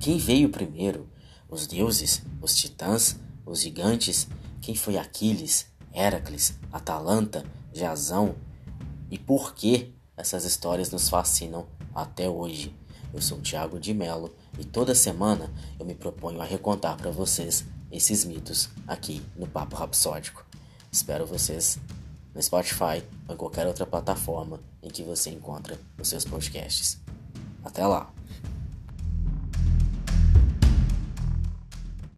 Quem veio primeiro? Os deuses? Os titãs? Os gigantes? Quem foi Aquiles? Heracles? Atalanta? Jazão? E por que essas histórias nos fascinam até hoje? Eu sou o Thiago de Mello e toda semana eu me proponho a recontar para vocês esses mitos aqui no Papo Rapsódico. Espero vocês no Spotify ou em qualquer outra plataforma em que você encontra os seus podcasts. Até lá!